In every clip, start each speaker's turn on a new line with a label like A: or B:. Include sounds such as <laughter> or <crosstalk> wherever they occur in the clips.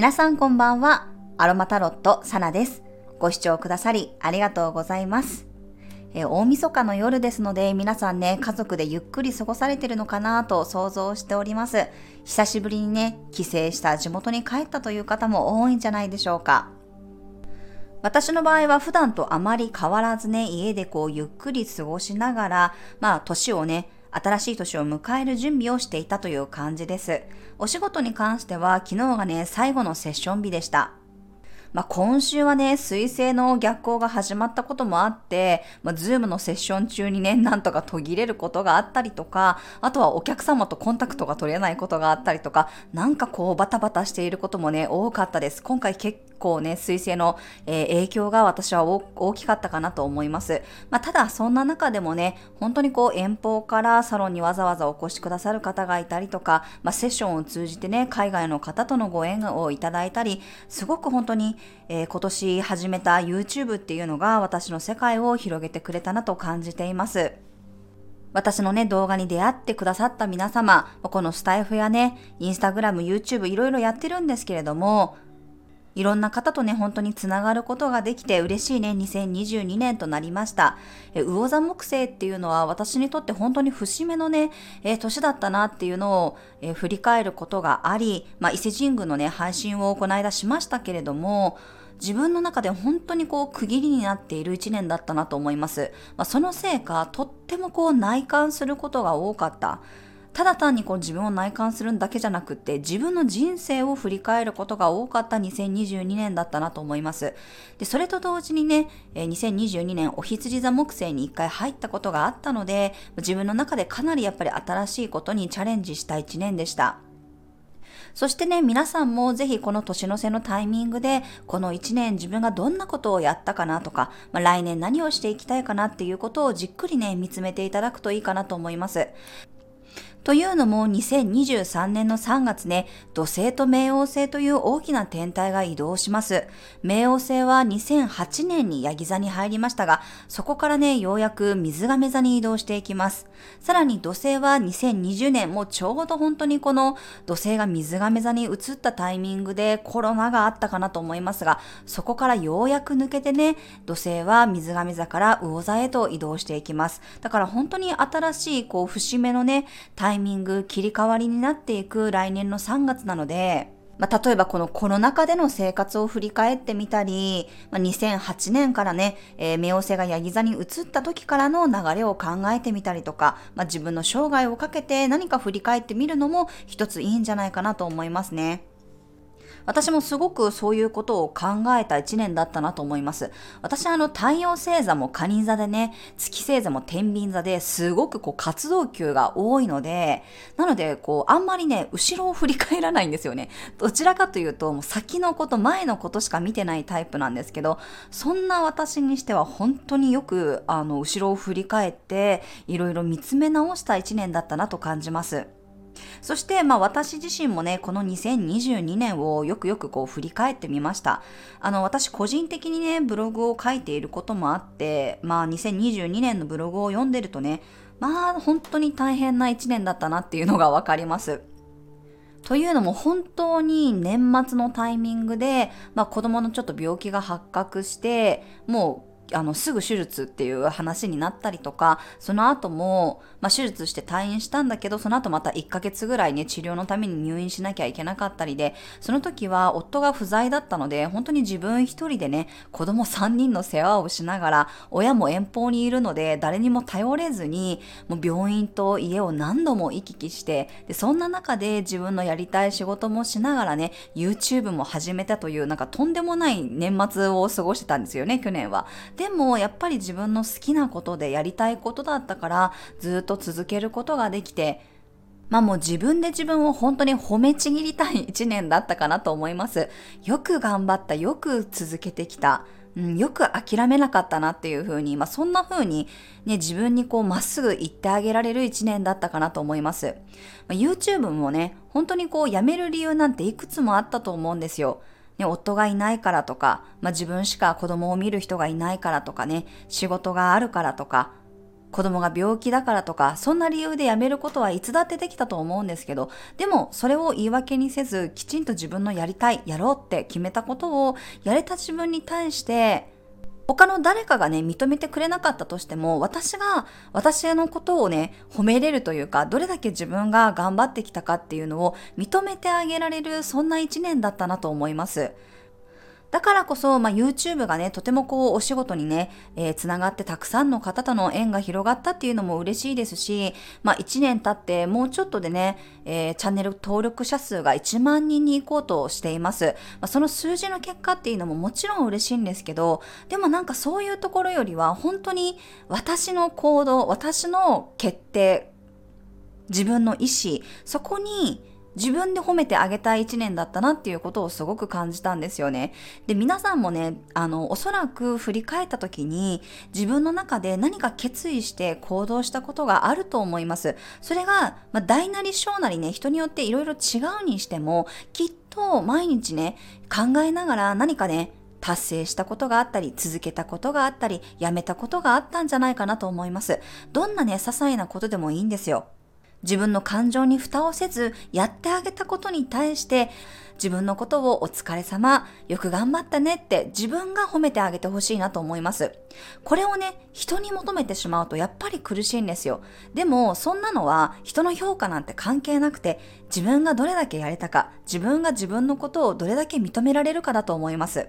A: 皆さんこんばんは。アロマタロットサナです。ご視聴くださりありがとうございます。え大晦日の夜ですので皆さんね、家族でゆっくり過ごされてるのかなと想像しております。久しぶりにね、帰省した地元に帰ったという方も多いんじゃないでしょうか。私の場合は普段とあまり変わらずね、家でこうゆっくり過ごしながら、まあ年をね、新しい年を迎える準備をしていたという感じです。お仕事に関しては昨日がね、最後のセッション日でした。まあ、今週はね、水星の逆行が始まったこともあって、まあ、ズームのセッション中にね、なんとか途切れることがあったりとか、あとはお客様とコンタクトが取れないことがあったりとか、なんかこうバタバタしていることもね、多かったです。今回結構ね、水星の、えー、影響が私は大きかったかなと思います。まあ、ただ、そんな中でもね、本当にこう遠方からサロンにわざわざお越しくださる方がいたりとか、まあ、セッションを通じてね、海外の方とのご縁をいただいたり、すごく本当に、えー、今年始めた YouTube っていうのが私の世界を広げてくれたなと感じています。私のね、動画に出会ってくださった皆様、このスタイフやね、インスタグラム、YouTube いろいろやってるんですけれども、いろんな方とね、本当につながることができて嬉しいね、2022年となりました。え魚座木星っていうのは私にとって本当に節目のね、え、年だったなっていうのを、え、振り返ることがあり、まあ、伊勢神宮のね、配信をこの間しましたけれども、自分の中で本当にこう区切りになっている一年だったなと思います。まあ、そのせいか、とってもこう内観することが多かった。ただ単にこう自分を内観するだけじゃなくって自分の人生を振り返ることが多かった2022年だったなと思います。で、それと同時にね、2022年お羊座木星に一回入ったことがあったので、自分の中でかなりやっぱり新しいことにチャレンジした一年でした。そしてね、皆さんもぜひこの年の瀬のタイミングで、この1年自分がどんなことをやったかなとか、まあ、来年何をしていきたいかなっていうことをじっくりね、見つめていただくといいかなと思います。というのも2023年の3月ね、土星と冥王星という大きな天体が移動します。冥王星は2008年にヤギ座に入りましたが、そこからね、ようやく水亀座に移動していきます。さらに土星は2020年、もうちょうど本当にこの土星が水亀座に移ったタイミングでコロナがあったかなと思いますが、そこからようやく抜けてね、土星は水亀座から魚座へと移動していきます。だから本当に新しいこう節目のね、タタイミング、切り替わりになっていく来年の3月なので、まあ、例えばこのコロナ禍での生活を振り返ってみたり、まあ、2008年からね、えー、冥王星がヤギ座に移った時からの流れを考えてみたりとか、まあ、自分の生涯をかけて何か振り返ってみるのも一ついいんじゃないかなと思いますね。私もすごくそういうことを考えた一年だったなと思います。私あの太陽星座も蟹座でね、月星座も天秤座ですごくこう活動級が多いので、なのでこうあんまりね、後ろを振り返らないんですよね。どちらかというともう先のこと、前のことしか見てないタイプなんですけど、そんな私にしては本当によくあの後ろを振り返っていろいろ見つめ直した一年だったなと感じます。そして、まあ私自身もね、この2022年をよくよくこう振り返ってみました。あの、私個人的にね、ブログを書いていることもあって、まあ2022年のブログを読んでるとね、まあ本当に大変な一年だったなっていうのがわかります。というのも本当に年末のタイミングで、まあ、子供のちょっと病気が発覚して、もうあのすぐ手術っていう話になったりとかその後も、まあ、手術して退院したんだけどその後また1ヶ月ぐらいね治療のために入院しなきゃいけなかったりでその時は夫が不在だったので本当に自分一人でね子供3人の世話をしながら親も遠方にいるので誰にも頼れずにもう病院と家を何度も行き来してでそんな中で自分のやりたい仕事もしながらね YouTube も始めたというなんかとんでもない年末を過ごしてたんですよね去年は。でもやっぱり自分の好きなことでやりたいことだったからずっと続けることができてまあもう自分で自分を本当に褒めちぎりたい <laughs> 一年だったかなと思います。よく頑張った、よく続けてきた。うん、よく諦めなかったなっていう風に、まあそんな風にね、自分にこうまっすぐ言ってあげられる一年だったかなと思います。まあ、YouTube もね、本当にこうやめる理由なんていくつもあったと思うんですよ。ね、夫がいないからとか、まあ、自分しか子供を見る人がいないからとかね、仕事があるからとか、子供が病気だからとか、そんな理由で辞めることはいつだってできたと思うんですけど、でもそれを言い訳にせず、きちんと自分のやりたい、やろうって決めたことを、やれた自分に対して、他の誰かがね、認めてくれなかったとしても、私が、私のことをね、褒めれるというか、どれだけ自分が頑張ってきたかっていうのを認めてあげられる、そんな一年だったなと思います。だからこそ、まあ、YouTube がね、とてもこう、お仕事にね、えー、つながってたくさんの方との縁が広がったっていうのも嬉しいですし、まあ、1年経ってもうちょっとでね、えー、チャンネル登録者数が1万人に行こうとしています。まあ、その数字の結果っていうのももちろん嬉しいんですけど、でもなんかそういうところよりは、本当に私の行動、私の決定、自分の意思、そこに自分で褒めてあげたい一年だったなっていうことをすごく感じたんですよね。で、皆さんもね、あの、おそらく振り返った時に自分の中で何か決意して行動したことがあると思います。それが、まあ、大なり小なりね、人によっていろいろ違うにしても、きっと毎日ね、考えながら何かね、達成したことがあったり、続けたことがあったり、やめたことがあったんじゃないかなと思います。どんなね、些細なことでもいいんですよ。自分の感情に蓋をせずやってあげたことに対して自分のことをお疲れ様、よく頑張ったねって自分が褒めてあげてほしいなと思います。これをね、人に求めてしまうとやっぱり苦しいんですよ。でも、そんなのは人の評価なんて関係なくて、自分がどれだけやれたか、自分が自分のことをどれだけ認められるかだと思います。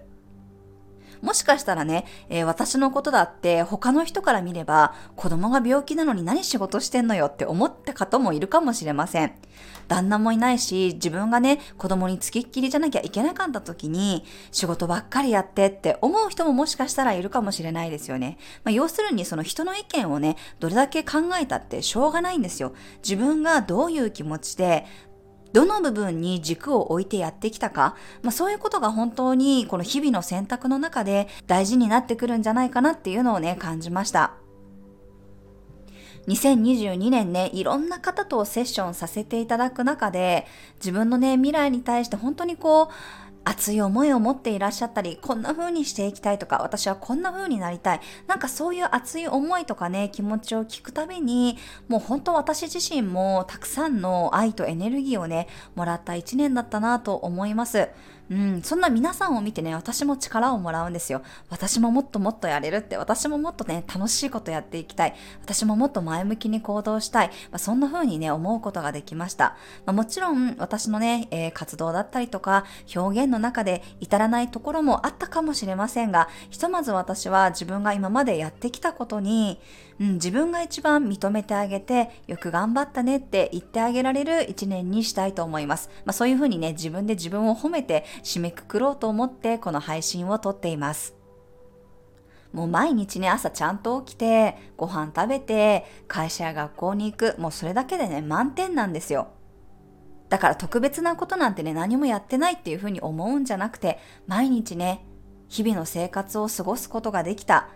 A: もしかしたらね、えー、私のことだって他の人から見れば子供が病気なのに何仕事してんのよって思った方もいるかもしれません。旦那もいないし、自分がね、子供につきっきりじゃなきゃいけなかった時に、仕事ばっかりやってって思う人ももしかしたらいるかもしれないですよね。まあ、要するにその人の意見をね、どれだけ考えたってしょうがないんですよ。自分がどういう気持ちで、どの部分に軸を置いてやってきたか、まあ、そういうことが本当にこの日々の選択の中で大事になってくるんじゃないかなっていうのをね、感じました。2022年ね、いろんな方とセッションさせていただく中で、自分のね、未来に対して本当にこう、熱い思いを持っていらっしゃったり、こんな風にしていきたいとか、私はこんな風になりたい。なんかそういう熱い思いとかね、気持ちを聞くたびに、もう本当私自身もたくさんの愛とエネルギーをね、もらった一年だったなと思います。うん、そんな皆さんを見てね、私も力をもらうんですよ。私ももっともっとやれるって、私ももっとね、楽しいことやっていきたい。私ももっと前向きに行動したい。まあ、そんな風にね、思うことができました。まあ、もちろん、私のね、えー、活動だったりとか、表現の中で至らないところもあったかもしれませんが、ひとまず私は自分が今までやってきたことに、うん、自分が一番認めてあげて、よく頑張ったねって言ってあげられる一年にしたいと思います。まあ、そういうふうにね、自分で自分を褒めて締めくくろうと思ってこの配信を撮っています。もう毎日ね、朝ちゃんと起きて、ご飯食べて、会社や学校に行く、もうそれだけでね、満点なんですよ。だから特別なことなんてね、何もやってないっていうふうに思うんじゃなくて、毎日ね、日々の生活を過ごすことができた。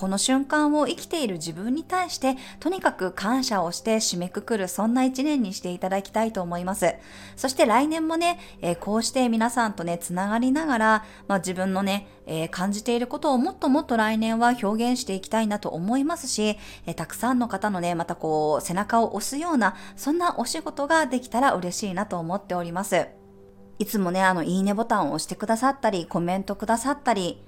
A: この瞬間を生きている自分に対して、とにかく感謝をして締めくくる、そんな一年にしていただきたいと思います。そして来年もね、えー、こうして皆さんとね、つながりながら、まあ、自分のね、えー、感じていることをもっともっと来年は表現していきたいなと思いますし、えー、たくさんの方のね、またこう、背中を押すような、そんなお仕事ができたら嬉しいなと思っております。いつもね、あの、いいねボタンを押してくださったり、コメントくださったり、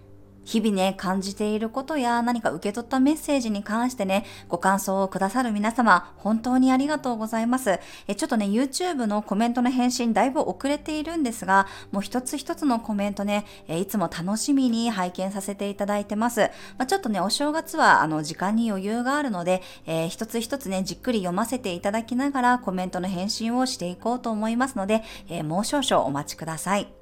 A: 日々ね、感じていることや何か受け取ったメッセージに関してね、ご感想をくださる皆様、本当にありがとうございます。えちょっとね、YouTube のコメントの返信だいぶ遅れているんですが、もう一つ一つのコメントね、えいつも楽しみに拝見させていただいてます。まあ、ちょっとね、お正月はあの時間に余裕があるので、えー、一つ一つね、じっくり読ませていただきながらコメントの返信をしていこうと思いますので、えー、もう少々お待ちください。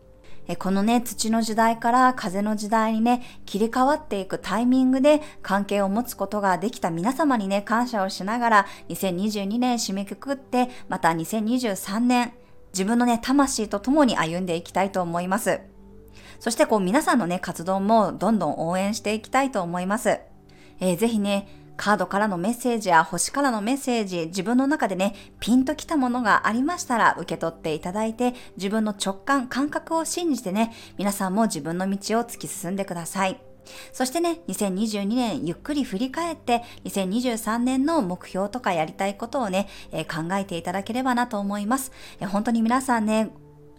A: このね、土の時代から風の時代にね、切り替わっていくタイミングで関係を持つことができた皆様にね、感謝をしながら、2022年締めくくって、また2023年、自分のね、魂と共に歩んでいきたいと思います。そしてこう皆さんのね、活動もどんどん応援していきたいと思います。えー、ぜひね、カードからのメッセージや星からのメッセージ、自分の中でね、ピンときたものがありましたら受け取っていただいて、自分の直感、感覚を信じてね、皆さんも自分の道を突き進んでください。そしてね、2022年ゆっくり振り返って、2023年の目標とかやりたいことをね、えー、考えていただければなと思います。えー、本当に皆さんね、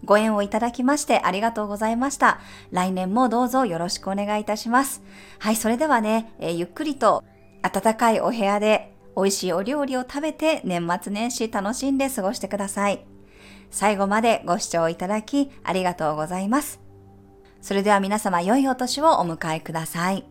A: ご縁をいただきましてありがとうございました。来年もどうぞよろしくお願いいたします。はい、それではね、えー、ゆっくりと暖かいお部屋で美味しいお料理を食べて年末年始楽しんで過ごしてください。最後までご視聴いただきありがとうございます。それでは皆様良いお年をお迎えください。